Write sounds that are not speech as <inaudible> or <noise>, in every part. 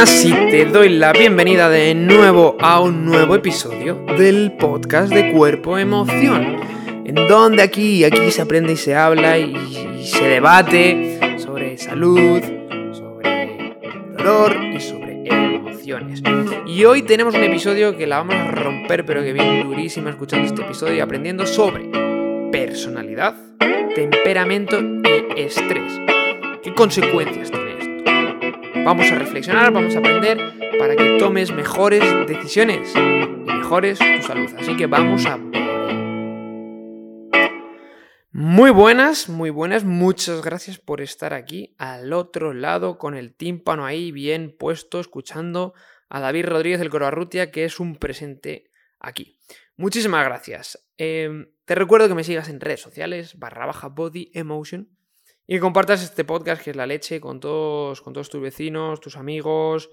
Así te doy la bienvenida de nuevo a un nuevo episodio del podcast de Cuerpo Emoción, en donde aquí, aquí se aprende y se habla y, y se debate sobre salud, sobre dolor y sobre emociones. Y hoy tenemos un episodio que la vamos a romper, pero que viene durísima escuchando este episodio y aprendiendo sobre personalidad, temperamento y estrés. ¿Qué consecuencias tiene? Vamos a reflexionar, vamos a aprender para que tomes mejores decisiones y mejores tu salud. Así que vamos a. Muy buenas, muy buenas. Muchas gracias por estar aquí al otro lado con el tímpano ahí bien puesto, escuchando a David Rodríguez del Corbarrutia, que es un presente aquí. Muchísimas gracias. Eh, te recuerdo que me sigas en redes sociales, barra baja body emotion y compartas este podcast que es la leche con todos, con todos tus vecinos, tus amigos,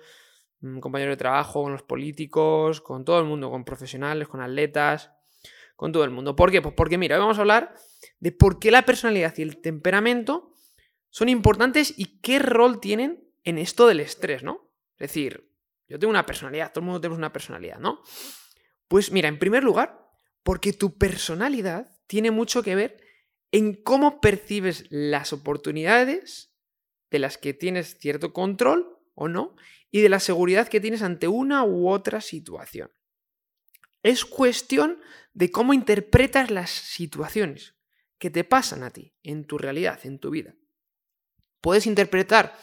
mm, compañeros de trabajo, con los políticos, con todo el mundo, con profesionales, con atletas, con todo el mundo. ¿Por qué? Pues porque mira, hoy vamos a hablar de por qué la personalidad y el temperamento son importantes y qué rol tienen en esto del estrés, ¿no? Es decir, yo tengo una personalidad, todo el mundo tenemos una personalidad, ¿no? Pues mira, en primer lugar, porque tu personalidad tiene mucho que ver en cómo percibes las oportunidades de las que tienes cierto control o no, y de la seguridad que tienes ante una u otra situación. Es cuestión de cómo interpretas las situaciones que te pasan a ti, en tu realidad, en tu vida. Puedes interpretar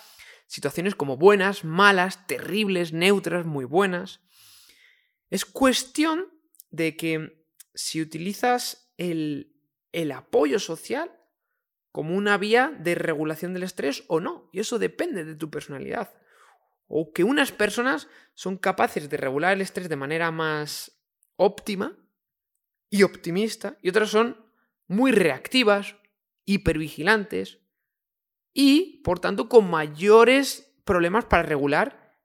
situaciones como buenas, malas, terribles, neutras, muy buenas. Es cuestión de que si utilizas el el apoyo social como una vía de regulación del estrés o no. Y eso depende de tu personalidad. O que unas personas son capaces de regular el estrés de manera más óptima y optimista y otras son muy reactivas, hipervigilantes y, por tanto, con mayores problemas para regular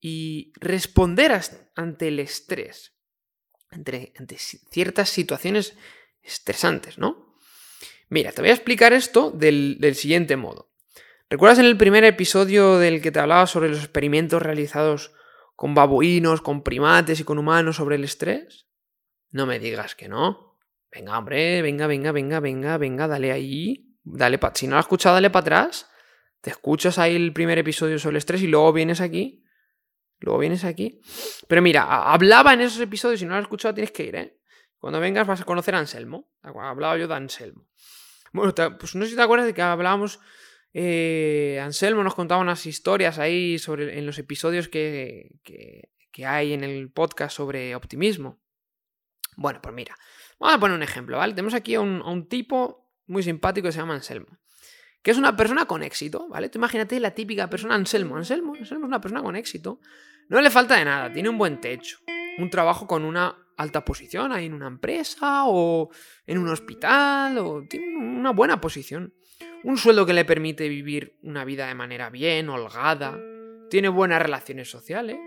y responder ante el estrés, ante, ante ciertas situaciones estresantes, ¿no? Mira, te voy a explicar esto del, siguiente modo. ¿Recuerdas en el primer episodio del que te hablaba sobre los experimentos realizados con babuinos, con primates y con humanos sobre el estrés? No me digas que no. Venga, hombre, venga, venga, venga, venga, venga, dale ahí. Dale pa si no lo has escuchado, dale para atrás. Te escuchas ahí el primer episodio sobre el estrés y luego vienes aquí. Luego vienes aquí. Pero mira, hablaba en esos episodios, si no lo has escuchado tienes que ir, ¿eh? Cuando vengas vas a conocer a Anselmo. Hablaba yo de Anselmo. Bueno, pues no sé si te acuerdas de que hablábamos. Eh, Anselmo nos contaba unas historias ahí sobre, en los episodios que, que, hay en el podcast sobre optimismo. Bueno, pues mira, vamos a poner un ejemplo, ¿vale? Tenemos aquí a un, a un tipo muy simpático que se llama Anselmo que es una persona con éxito, ¿vale? Tú imagínate la típica persona Anselmo. Anselmo, Anselmo es una persona con éxito. No le falta de nada, tiene un buen techo, un trabajo con una alta posición ahí en una empresa o en un hospital o tiene una buena posición. Un sueldo que le permite vivir una vida de manera bien, holgada, tiene buenas relaciones sociales.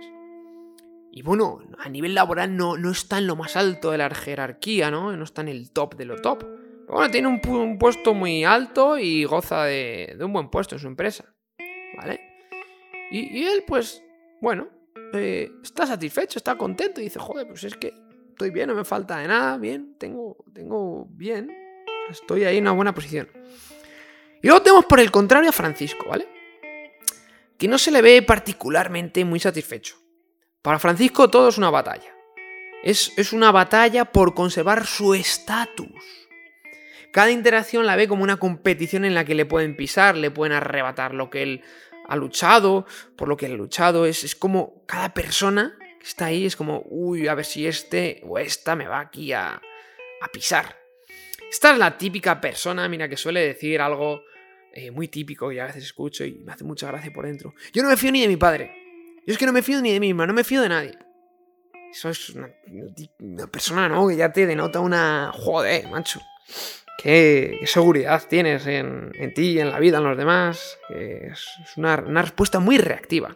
Y bueno, a nivel laboral no, no está en lo más alto de la jerarquía, ¿no? No está en el top de lo top. Pero bueno, tiene un, puesto muy alto y goza de, un buen puesto en su empresa. ¿Vale? Y, él, pues, bueno, eh, está satisfecho, está contento y dice, joder, pues es que estoy bien, no me falta de nada, bien, tengo, tengo bien, estoy ahí en una buena posición. Y luego tenemos por el contrario a Francisco, ¿vale? Que no se le ve particularmente muy satisfecho. Para Francisco todo es una batalla. Es, es una batalla por conservar su estatus. Cada interacción la ve como una competición en la que le pueden pisar, le pueden arrebatar lo que él ha luchado, por lo que él ha luchado. Es, es como cada persona está ahí es como, uy, a ver si este o esta me va aquí a, a pisar. Esta es la típica persona, mira, que suele decir algo eh, muy típico y a veces escucho y me hace mucha gracia por dentro. Yo no me fío ni de mi padre. Yo es que no me fío ni de mí misma, no me fío de nadie. Eso es una, persona, ¿no? Que ya te denota una... Joder, macho. ¿Qué, seguridad tienes en, en, ti, en la vida, en los demás? Es, una, una respuesta muy reactiva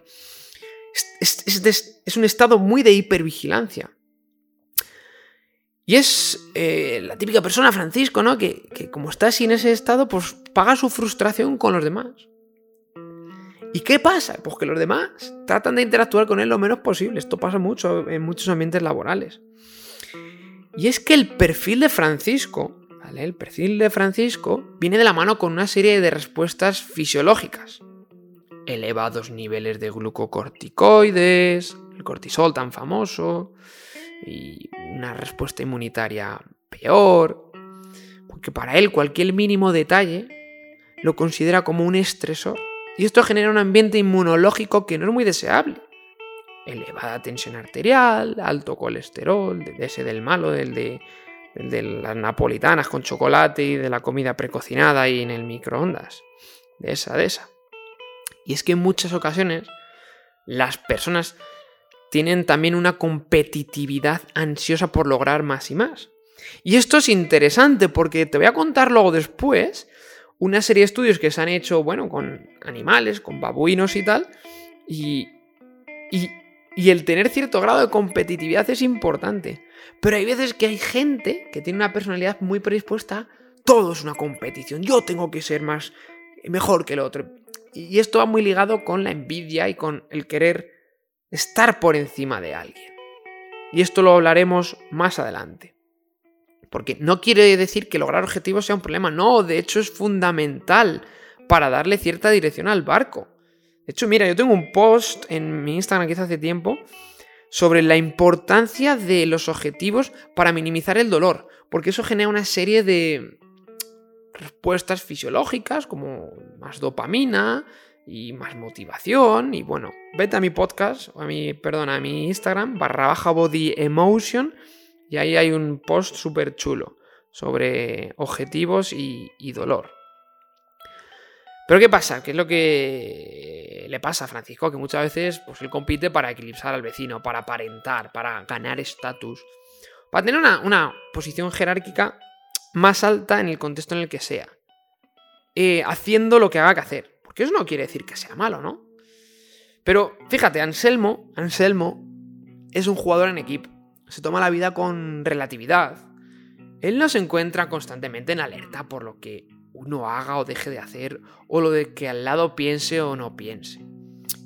es, un estado muy de hipervigilancia. Y es eh, la típica persona, Francisco, ¿no? Que, como está así en ese estado, pues paga su frustración con los demás. ¿Y qué pasa? Pues que los demás tratan de interactuar con él lo menos posible. Esto pasa mucho en muchos ambientes laborales. Y es que el perfil de Francisco, ¿vale? El perfil de Francisco viene de la mano con una serie de respuestas fisiológicas. Elevados niveles de glucocorticoides, el cortisol tan famoso, y una respuesta inmunitaria peor, porque para él cualquier mínimo detalle lo considera como un estresor. Y esto genera un ambiente inmunológico que no es muy deseable. Elevada tensión arterial, alto colesterol, de ese del malo, del de, de las napolitanas con chocolate y de la comida precocinada y en el microondas. De esa, de esa. Y es que en muchas ocasiones las personas tienen también una competitividad ansiosa por lograr más y más. Y esto es interesante porque te voy a contar luego después una serie de estudios que se han hecho, bueno, con animales, con babuinos y tal, y, y, y el tener cierto grado de competitividad es importante. Pero hay veces que hay gente que tiene una personalidad muy predispuesta, todo es una competición, yo tengo que ser más mejor que el otro. Y esto va muy ligado con la envidia y con el querer estar por encima de alguien. Y esto lo hablaremos más adelante. Porque no quiere decir que lograr objetivos sea un problema, no, de hecho es fundamental para darle cierta dirección al barco. De hecho, mira, yo tengo un post en mi Instagram que hice hace tiempo sobre la importancia de los objetivos para minimizar el dolor, porque eso genera una serie de respuestas fisiológicas como más dopamina, y más motivación. Y bueno, vete a mi podcast, o a mi, perdón, a mi Instagram, barra baja body emotion, y ahí hay un post súper chulo sobre objetivos y, dolor. Pero ¿qué pasa? ¿Qué es lo que le pasa a Francisco? Que muchas veces pues, él compite para eclipsar al vecino, para aparentar, para ganar estatus, para tener una, una, posición jerárquica más alta en el contexto en el que sea, eh, haciendo lo que haga que hacer. Que eso no quiere decir que sea malo, ¿no? Pero fíjate, Anselmo, Anselmo es un jugador en equipo. Se toma la vida con relatividad. Él no se encuentra constantemente en alerta por lo que uno haga o deje de hacer, o lo de que al lado piense o no piense.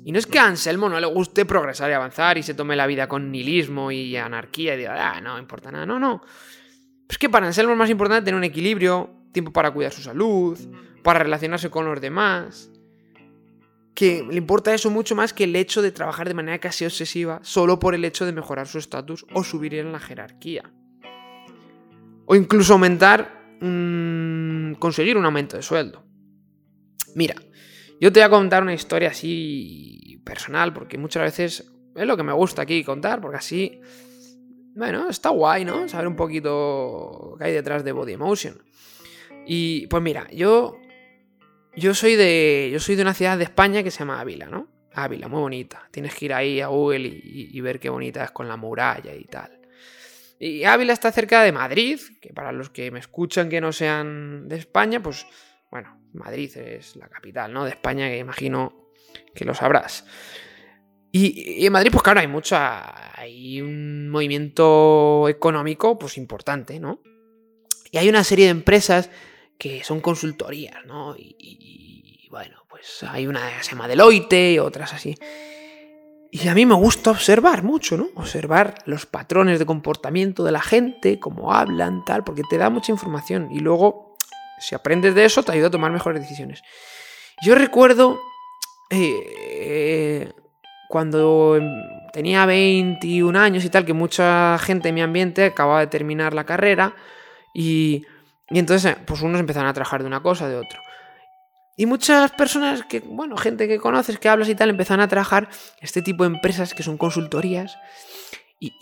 Y no es que a Anselmo no le guste progresar y avanzar y se tome la vida con nihilismo y anarquía y diga, ah, no importa nada, no, no. Es que para Anselmo es más importante tener un equilibrio, tiempo para cuidar su salud, para relacionarse con los demás, que le importa eso mucho más que el hecho de trabajar de manera casi obsesiva solo por el hecho de mejorar su estatus o subir en la jerarquía. O incluso aumentar, conseguir un aumento de sueldo. Mira, yo te voy a contar una historia así personal, porque muchas veces es lo que me gusta aquí contar, porque así, bueno, está guay, ¿no? Saber un poquito qué hay detrás de Body Emotion. Y pues mira, yo yo soy de. Yo soy de una ciudad de España que se llama Ávila, ¿no? Ávila, muy bonita. Tienes que ir ahí a Google y, ver qué bonita es con la muralla y tal. Y Ávila está cerca de Madrid, que para los que me escuchan que no sean de España, pues bueno, Madrid es la capital, ¿no? De España, que imagino que lo sabrás. Y, en Madrid, pues claro, hay mucha. Hay un movimiento económico, pues importante, ¿no? Y hay una serie de empresas que son consultorías, ¿no? Y, bueno, pues hay una que se llama Deloitte y otras así. Y a mí me gusta observar mucho, ¿no? Observar los patrones de comportamiento de la gente, cómo hablan, tal, porque te da mucha información. Y luego, si aprendes de eso, te ayuda a tomar mejores decisiones. Yo recuerdo eh, cuando tenía 21 años y tal, que mucha gente en mi ambiente acababa de terminar la carrera y y entonces, pues unos empezaron a trabajar de una cosa, de otro. Y muchas personas que, bueno, gente que conoces, que hablas y tal, empezaron a trabajar este tipo de empresas que son consultorías. Y,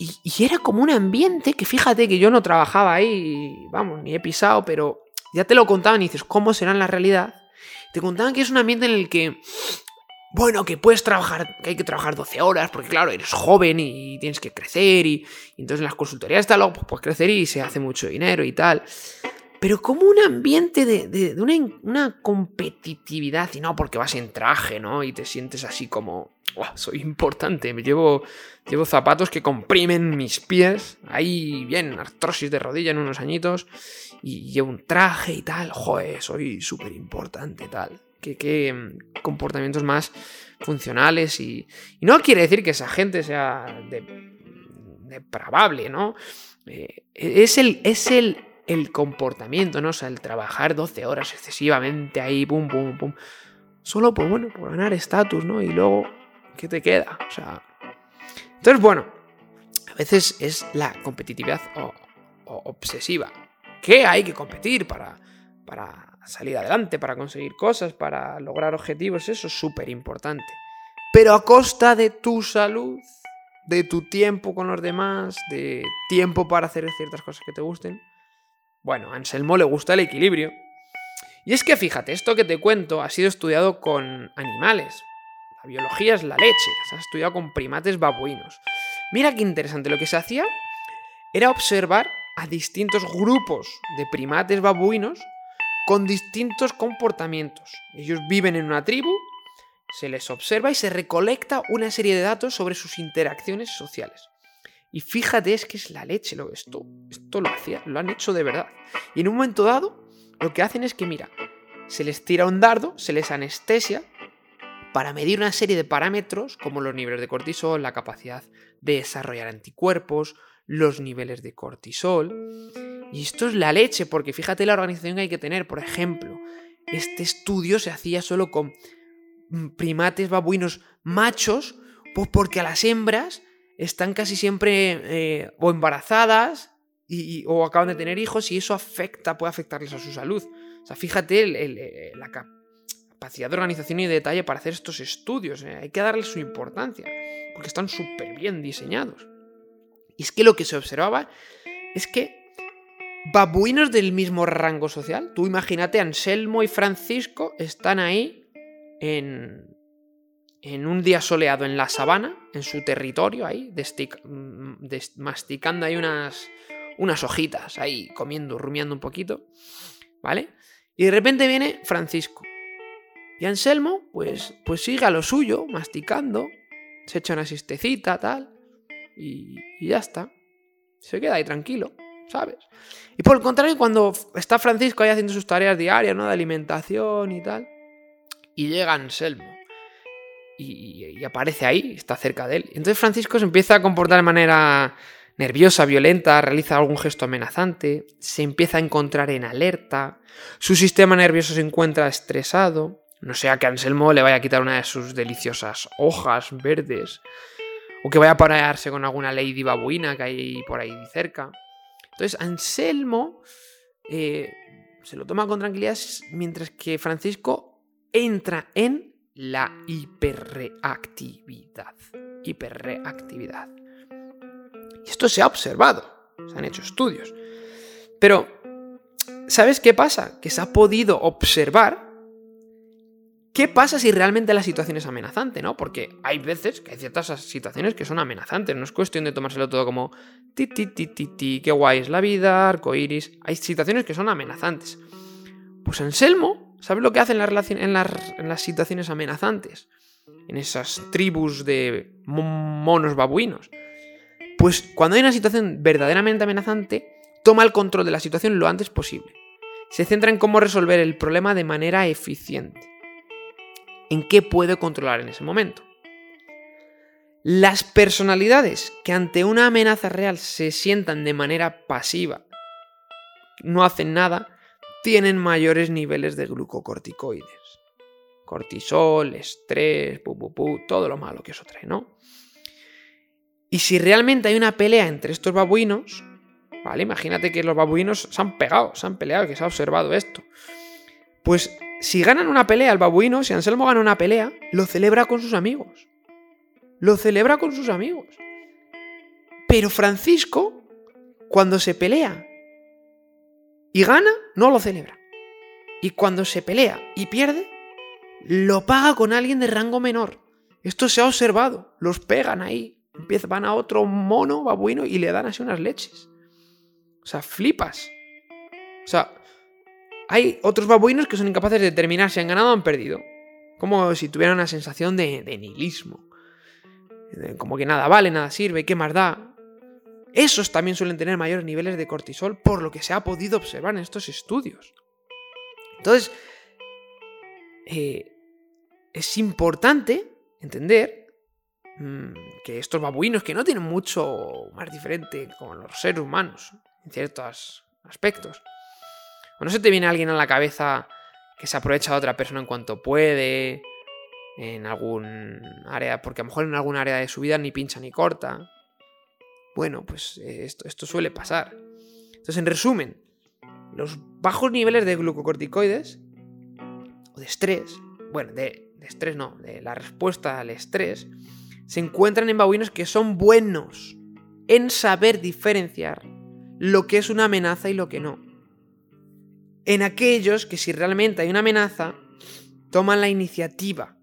era como un ambiente que fíjate que yo no trabajaba ahí, vamos, ni he pisado, pero ya te lo contaban y dices, ¿cómo será en la realidad? Te contaban que es un ambiente en el que, bueno, que puedes trabajar, que hay que trabajar 12 horas, porque claro, eres joven y tienes que crecer, y, entonces en las consultorías está luego pues, puedes crecer y se hace mucho dinero y tal pero como un ambiente de, una, competitividad, y no porque vas en traje, ¿no? Y te sientes así como, soy importante, me llevo, llevo zapatos que comprimen mis pies, ahí bien, artrosis de rodilla en unos añitos, y llevo un traje y tal, joder, soy súper importante, tal. Qué, mm, comportamientos más funcionales y, no quiere decir que esa gente sea depravable, ¿no? Eh, es el, es el, el comportamiento, ¿no? O sea, el trabajar 12 horas excesivamente ahí, pum, pum, pum. Solo por, bueno, por ganar estatus, ¿no? Y luego, ¿qué te queda? O sea... Entonces, bueno, a veces es la competitividad obsesiva. Que hay que competir para, para salir adelante, para conseguir cosas, para lograr objetivos, eso es súper importante. Pero a costa de tu salud, de tu tiempo con los demás, de tiempo para hacer ciertas cosas que te gusten. Bueno, a Anselmo le gusta el equilibrio. Y es que fíjate, esto que te cuento ha sido estudiado con animales. La biología es la leche, se ha estudiado con primates babuinos. Mira qué interesante, lo que se hacía era observar a distintos grupos de primates babuinos con distintos comportamientos. Ellos viven en una tribu, se les observa y se recolecta una serie de datos sobre sus interacciones sociales. Y fíjate, es que es la leche, lo, esto, esto lo, hacía, lo han hecho de verdad. Y en un momento dado, lo que hacen es que, mira, se les tira un dardo, se les anestesia para medir una serie de parámetros como los niveles de cortisol, la capacidad de desarrollar anticuerpos, los niveles de cortisol. Y esto es la leche, porque fíjate la organización que hay que tener. Por ejemplo, este estudio se hacía solo con mm, primates babuinos machos, pues porque a las hembras están casi siempre eh, o embarazadas y, o acaban de tener hijos y eso afecta, puede afectarles a su salud. O sea, fíjate eh, la capacidad de organización y de detalle para hacer estos estudios. Eh. Hay que darle su importancia, porque están súper bien diseñados. Y es que lo que se observaba es que babuinos del mismo rango social, tú imagínate, Anselmo y Francisco están ahí en, en un día soleado en la sabana, en su territorio, ahí, mm, masticando ahí unas, unas hojitas, ahí comiendo, rumiando un poquito, ¿vale? Y de repente viene Francisco. Y Anselmo, pues, pues sigue a lo suyo, masticando, se echa una sistecita, tal, y, y ya está. Se queda ahí tranquilo, ¿sabes? Y por el contrario, cuando está Francisco ahí haciendo sus tareas diarias, ¿no? De alimentación y tal, y llega Anselmo y, aparece ahí, está cerca de él. Entonces Francisco se empieza a comportar de manera nerviosa, violenta, realiza algún gesto amenazante, se empieza a encontrar en alerta, su sistema nervioso se encuentra estresado, no sea que Anselmo le vaya a quitar una de sus deliciosas hojas verdes, o que vaya a parearse con alguna lady babuina que hay por ahí cerca. Entonces Anselmo eh, se lo toma con tranquilidad mientras que Francisco entra en la hiperreactividad. Hiperreactividad. Y esto se ha observado, se han hecho estudios. Pero, ¿sabes qué pasa? Que se ha podido observar qué pasa si realmente la situación es amenazante, ¿no? Porque hay veces que hay ciertas situaciones que son amenazantes, no es cuestión de tomárselo todo como ti, ti, ti, ti, ti, qué guay es la vida, arcoiris. Hay situaciones que son amenazantes. Pues Anselmo ¿Sabes lo que hacen en, las, situaciones amenazantes? En esas tribus de monos babuinos. Pues cuando hay una situación verdaderamente amenazante, toma el control de la situación lo antes posible. Se centra en cómo resolver el problema de manera eficiente. En qué puede controlar en ese momento. Las personalidades que ante una amenaza real se sientan de manera pasiva, no hacen nada, tienen mayores niveles de glucocorticoides. Cortisol, estrés, pu, pu, todo lo malo que eso trae, ¿no? Y si realmente hay una pelea entre estos babuinos, ¿vale? Imagínate que los babuinos se han pegado, se han peleado, que se ha observado esto. Pues si ganan una pelea el babuino, si Anselmo gana una pelea, lo celebra con sus amigos. Lo celebra con sus amigos. Pero Francisco, cuando se pelea y gana, no lo celebra. Y cuando se pelea y pierde, lo paga con alguien de rango menor. Esto se ha observado. Los pegan ahí. Van a otro mono babuino y le dan así unas leches. O sea, flipas. O sea, hay otros babuinos que son incapaces de determinar si han ganado o han perdido. Como si tuvieran una sensación de, nihilismo. Como que nada vale, nada sirve, ¿qué más da? Esos también suelen tener mayores niveles de cortisol por lo que se ha podido observar en estos estudios. Entonces, eh, es importante entender mm, que estos babuinos, que no tienen mucho más diferente con los seres humanos en ciertos aspectos, o no se te viene alguien a la cabeza que se aprovecha de otra persona en cuanto puede, en algún área, porque a lo mejor en algún área de su vida ni pincha ni corta. Bueno, pues eh, esto, esto suele pasar. Entonces, en resumen, los bajos niveles de glucocorticoides o de estrés, bueno, de, de estrés no, de la respuesta al estrés, se encuentran en babuinos que son buenos en saber diferenciar lo que es una amenaza y lo que no en aquellos que si realmente hay una amenaza, toman la iniciativa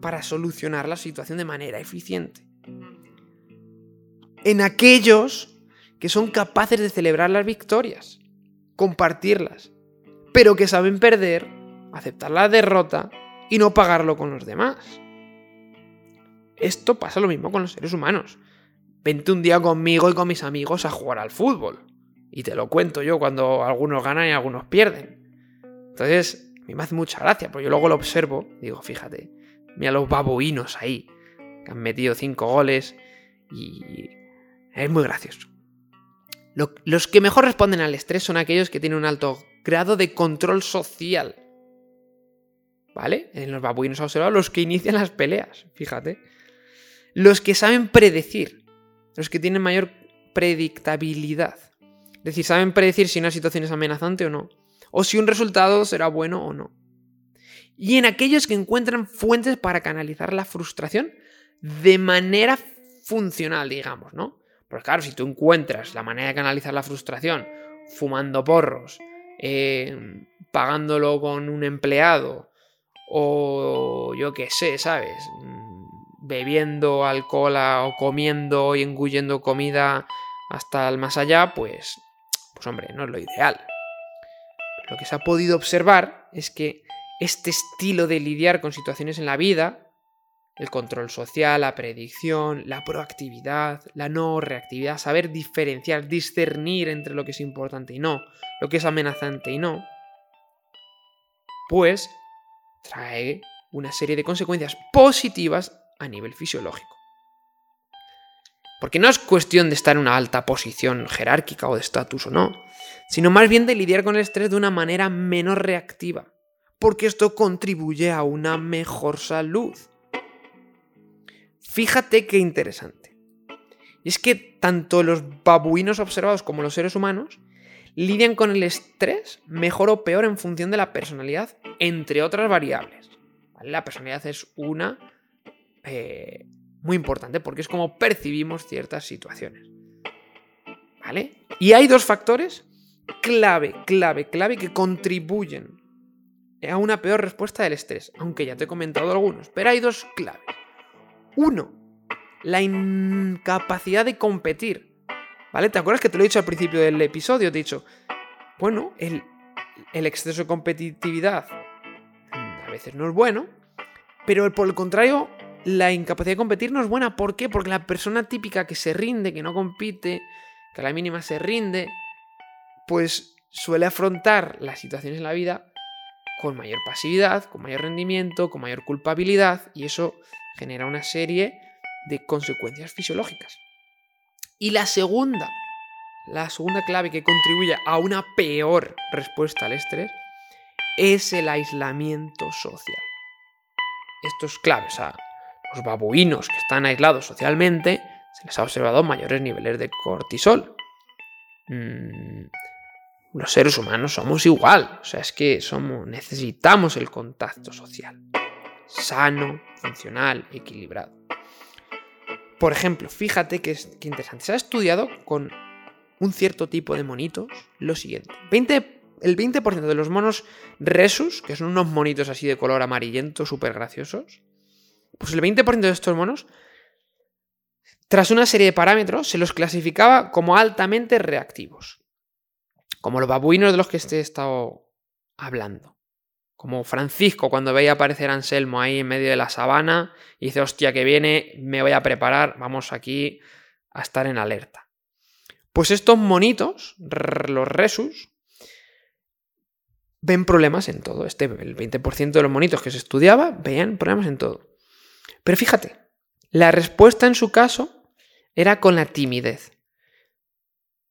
para solucionar la situación de manera eficiente. En aquellos que son capaces de celebrar las victorias, compartirlas, pero que saben perder, aceptar la derrota y no pagarlo con los demás. Esto pasa lo mismo con los seres humanos. Vente un día conmigo y con mis amigos a jugar al fútbol. Y te lo cuento yo cuando algunos ganan y algunos pierden. Entonces, a mí me hace mucha gracia, porque yo luego lo observo, digo, fíjate, mira los babuinos ahí, que han metido cinco goles y es muy gracioso. Los que mejor responden al estrés son aquellos que tienen un alto grado de control social. ¿Vale? En los babuinos observado los que inician las peleas, fíjate. Los que saben predecir, los que tienen mayor predictabilidad. Es decir, saben predecir si una situación es amenazante o no, o si un resultado será bueno o no. Y en aquellos que encuentran fuentes para canalizar la frustración de manera funcional, digamos, ¿no? Pues claro, si tú encuentras la manera de canalizar la frustración fumando porros, eh, pagándolo con un empleado, o yo qué sé, ¿sabes? Mm, bebiendo alcohol o comiendo y engullendo comida hasta el más allá, pues pues hombre, no es lo ideal. lo que se ha podido observar es que este estilo de lidiar con situaciones en la vida, el control social, la predicción, la proactividad, la no reactividad, saber diferenciar, discernir entre lo que es importante y no, lo que es amenazante y no, pues trae una serie de consecuencias positivas a nivel fisiológico. Porque no es cuestión de estar en una alta posición jerárquica o de estatus o no, sino más bien de lidiar con el estrés de una manera menos reactiva, porque esto contribuye a una mejor salud. Fíjate qué interesante. Y es que tanto los babuinos observados como los seres humanos lidian con el estrés mejor o peor en función de la personalidad, entre otras variables. La personalidad es una eh, muy importante porque es como percibimos ciertas situaciones. ¿Vale? Y hay dos factores clave, clave, clave que contribuyen a una peor respuesta del estrés, aunque ya te he comentado algunos, pero hay dos claves. Uno, la incapacidad de competir. ¿Vale? ¿Te acuerdas que te lo he dicho al principio del episodio? Te he dicho, bueno, el, exceso de competitividad a veces no es bueno, pero por el contrario, la incapacidad de competir no es buena. ¿Por qué? Porque la persona típica que se rinde, que no compite, que a la mínima se rinde, pues suele afrontar las situaciones en la vida con mayor pasividad, con mayor rendimiento, con mayor culpabilidad, y eso genera una serie de consecuencias fisiológicas. Y la segunda, la segunda clave que contribuye a una peor respuesta al estrés es el aislamiento social. Esto es clave, o sea, los babuinos que están aislados socialmente, se les ha observado mayores niveles de cortisol. Mm, los seres humanos somos igual, o sea, es que somos, necesitamos el contacto social. Sano, funcional, equilibrado. Por ejemplo, fíjate que, es, interesante. Se ha estudiado con un cierto tipo de monitos lo siguiente. el 20% de los monos resus, que son unos monitos así de color amarillento, súper graciosos, pues el 20% de estos monos, tras una serie de parámetros, se los clasificaba como altamente reactivos. Como los babuinos de los que he estado hablando. Como Francisco cuando veía aparecer a Anselmo ahí en medio de la sabana y dice, hostia, que viene, me voy a preparar, vamos aquí a estar en alerta. Pues estos monitos, los resus, ven problemas en todo. Este, el 20% de los monitos que se estudiaba veían problemas en todo. Pero fíjate, la respuesta en su caso era con la timidez.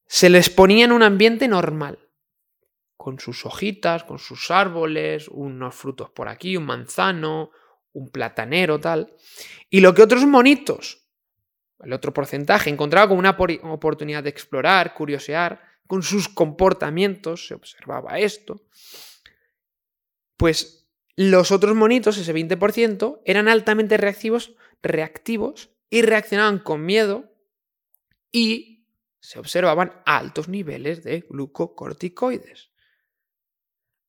Se les ponía en un ambiente normal, con sus hojitas, con sus árboles, unos frutos por aquí, un manzano, un platanero, tal. Y lo que otros monitos, el otro porcentaje, encontraba como una oportunidad de explorar, curiosear, con sus comportamientos, se observaba esto, pues los otros monitos, ese 20%, eran altamente reactivos, reactivos y reaccionaban con miedo y se observaban altos niveles de glucocorticoides.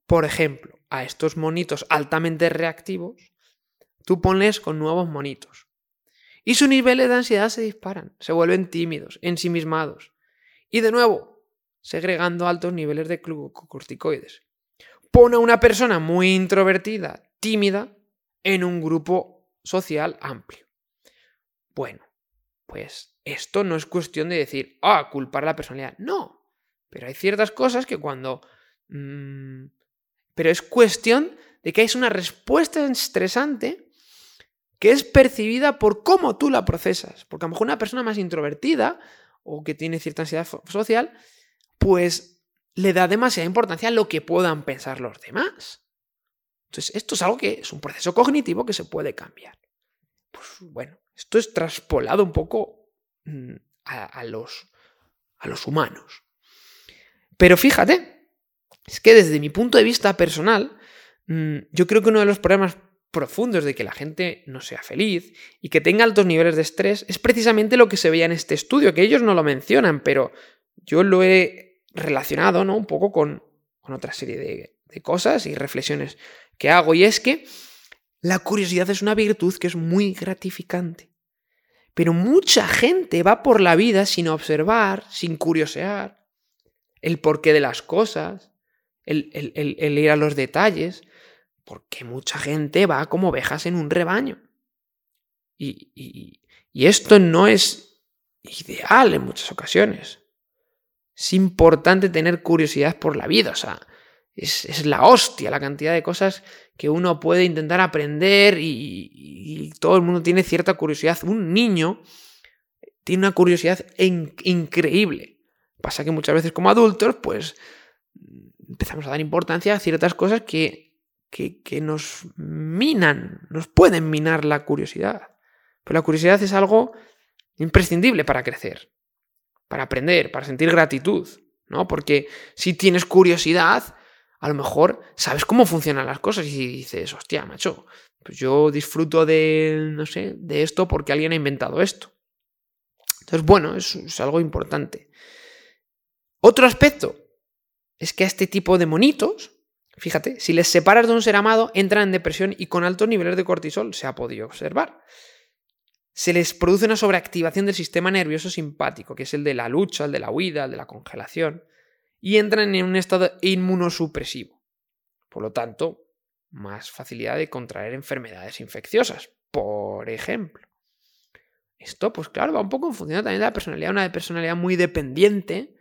Por ejemplo, a estos monitos altamente reactivos, tú pones con nuevos monitos. Y sus niveles de ansiedad se disparan, se vuelven tímidos, ensimismados. Y de nuevo, segregando altos niveles de glucocorticoides. Pone a una persona muy introvertida, tímida, en un grupo social amplio. Bueno, pues esto no es cuestión de decir, ah, culpar a la personalidad. No, pero hay ciertas cosas que cuando... Mm, pero es cuestión de que hay una respuesta estresante que es percibida por cómo tú la procesas. Porque a lo mejor una persona más introvertida o que tiene cierta ansiedad social pues le da demasiada importancia a lo que puedan pensar los demás. Entonces, esto es algo que es un proceso cognitivo que se puede cambiar. Pues bueno, esto es traspolado un poco mm, a, los, a los humanos. Pero fíjate, es que desde mi punto de vista personal, mm, yo creo que uno de los problemas profundos de que la gente no sea feliz y que tenga altos niveles de estrés es precisamente lo que se veía en este estudio, que ellos no lo mencionan, pero yo lo he relacionado ¿no? un poco con, otra serie de, de cosas y reflexiones que hago. Y es que la curiosidad es una virtud que es muy gratificante. Pero mucha gente va por la vida sin observar, sin curiosear el porqué de las cosas, el, ir a los detalles, porque mucha gente va como ovejas en un rebaño. y esto no es ideal en muchas ocasiones. Es importante tener curiosidad por la vida, o sea, es, la hostia la cantidad de cosas que uno puede intentar aprender y, todo el mundo tiene cierta curiosidad. Un niño tiene una curiosidad increíble. Pasa que muchas veces como adultos, pues empezamos a dar importancia a ciertas cosas que, que, que nos minan, nos pueden minar la curiosidad. Pero la curiosidad es algo imprescindible para crecer para aprender, para sentir gratitud, ¿no? Porque si tienes curiosidad, a lo mejor sabes cómo funcionan las cosas y dices, hostia, macho, pues yo disfruto de, no sé, de esto porque alguien ha inventado esto. Entonces, bueno, es, es algo importante. Otro aspecto es que a este tipo de monitos, fíjate, si les separas de un ser amado, entran en depresión y con altos niveles de cortisol, se ha podido observar se les produce una sobreactivación del sistema nervioso simpático, que es el de la lucha, el de la huida, el de la congelación, y entran en un estado inmunosupresivo. Por lo tanto, más facilidad de contraer enfermedades infecciosas, por ejemplo. Esto, pues claro, va un poco en función también de la personalidad. Una personalidad muy dependiente,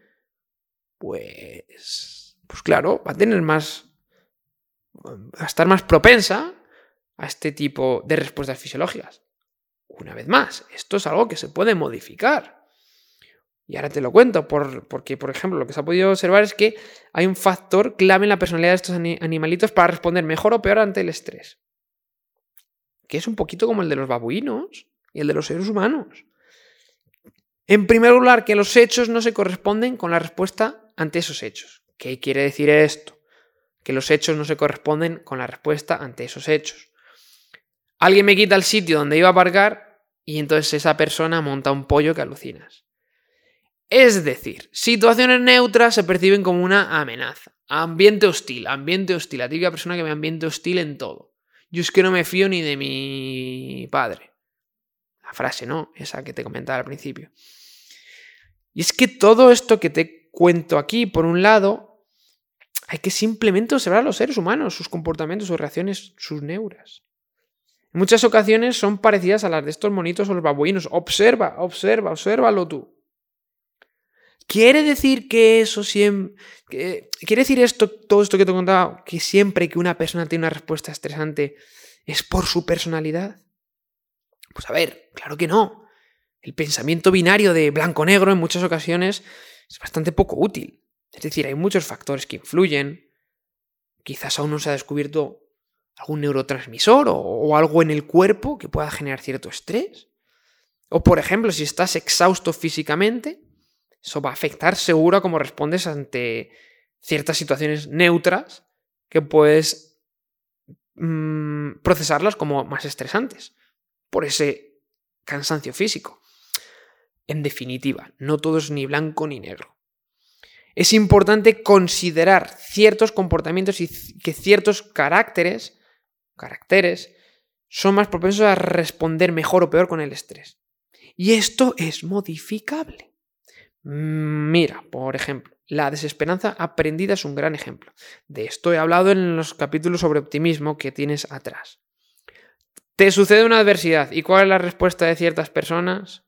pues, pues claro, va a tener más, va a estar más propensa a este tipo de respuestas fisiológicas. Una vez más, esto es algo que se puede modificar. Y ahora te lo cuento, porque, por ejemplo, lo que se ha podido observar es que hay un factor clave en la personalidad de estos animalitos para responder mejor o peor ante el estrés. Que es un poquito como el de los babuinos y el de los seres humanos. En primer lugar, que los hechos no se corresponden con la respuesta ante esos hechos. ¿Qué quiere decir esto? Que los hechos no se corresponden con la respuesta ante esos hechos. Alguien me quita el sitio donde iba a aparcar y entonces esa persona monta un pollo que alucinas. Es decir, situaciones neutras se perciben como una amenaza. Ambiente hostil, ambiente hostil. La típica persona que me ambiente hostil en todo. Yo es que no me fío ni de mi padre. La frase, ¿no? Esa que te comentaba al principio. Y es que todo esto que te cuento aquí, por un lado, hay que simplemente observar a los seres humanos, sus comportamientos, sus reacciones, sus neuras. Muchas ocasiones son parecidas a las de estos monitos o los babuinos. Observa, observa, obsérvalo tú. ¿Quiere decir que eso siempre... ¿Quiere decir esto, todo esto que te he contado, que siempre que una persona tiene una respuesta estresante es por su personalidad? Pues a ver, claro que no. El pensamiento binario de blanco-negro en muchas ocasiones es bastante poco útil. Es decir, hay muchos factores que influyen. Quizás aún no se ha descubierto algún neurotransmisor o, algo en el cuerpo que pueda generar cierto estrés. O por ejemplo, si estás exhausto físicamente, eso va a afectar seguro a cómo respondes ante ciertas situaciones neutras que puedes mm, procesarlas como más estresantes por ese cansancio físico. En definitiva, no todo es ni blanco ni negro. Es importante considerar ciertos comportamientos y que ciertos caracteres, caracteres son más propensos a responder mejor o peor con el estrés. Y esto es modificable. Mira, por ejemplo, la desesperanza aprendida es un gran ejemplo. De esto he hablado en los capítulos sobre optimismo que tienes atrás. Te sucede una adversidad. ¿Y cuál es la respuesta de ciertas personas?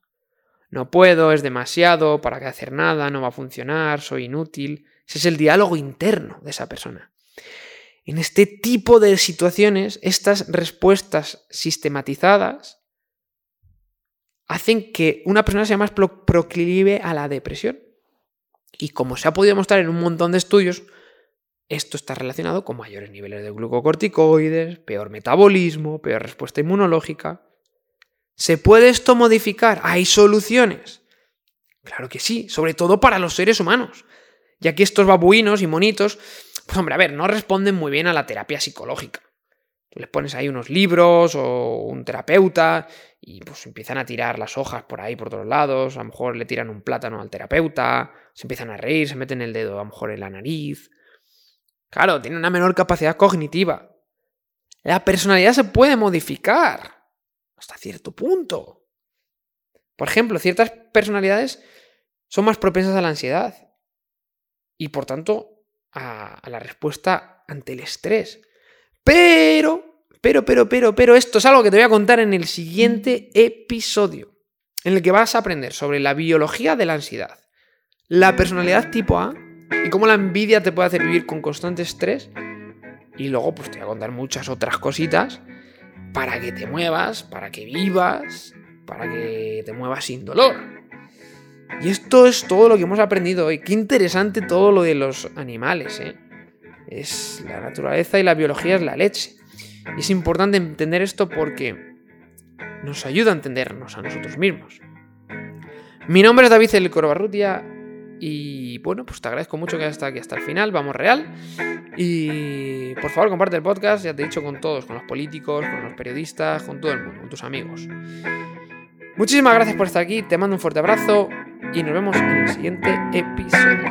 No puedo, es demasiado, para qué hacer nada, no va a funcionar, soy inútil. Ese es el diálogo interno de esa persona. En este tipo de situaciones, estas respuestas sistematizadas hacen que una persona sea más proclive a la depresión. Y como se ha podido mostrar en un montón de estudios, esto está relacionado con mayores niveles de glucocorticoides, peor metabolismo, peor respuesta inmunológica. ¿Se puede esto modificar? ¿Hay soluciones? Claro que sí, sobre todo para los seres humanos, ya que estos babuinos y monitos, pues <laughs> hombre, a ver, no responden muy bien a la terapia psicológica. Tú les pones ahí unos libros o un terapeuta y pues empiezan a tirar las hojas por ahí, por todos lados, a lo mejor le tiran un plátano al terapeuta, se empiezan a reír, se meten el dedo a lo mejor en la nariz. Claro, tiene una menor capacidad cognitiva. La personalidad se puede modificar hasta cierto punto. Por ejemplo, ciertas personalidades son más propensas a la ansiedad y por tanto a, la respuesta ante el estrés. Pero, pero, pero, pero, pero, esto es algo que te voy a contar en el siguiente episodio, en el que vas a aprender sobre la biología de la ansiedad, la personalidad tipo A y cómo la envidia te puede hacer vivir con constante estrés. Y luego pues te voy a contar muchas otras cositas para que te muevas, para que vivas, para que te muevas sin dolor. Y esto es todo lo que hemos aprendido hoy. Qué interesante todo lo de los animales, ¿eh? Es la naturaleza y la biología es la leche. Y es importante entender esto porque nos ayuda a entendernos a nosotros mismos. Mi nombre es David El Corbarrutia y bueno, pues te agradezco mucho que hayas estado aquí hasta el final. Vamos real. Y por favor, comparte el podcast, ya te he dicho, con todos, con los políticos, con los periodistas, con todo el mundo, con tus amigos. Muchísimas gracias por estar aquí, te mando un fuerte abrazo y nos vemos en el siguiente episodio.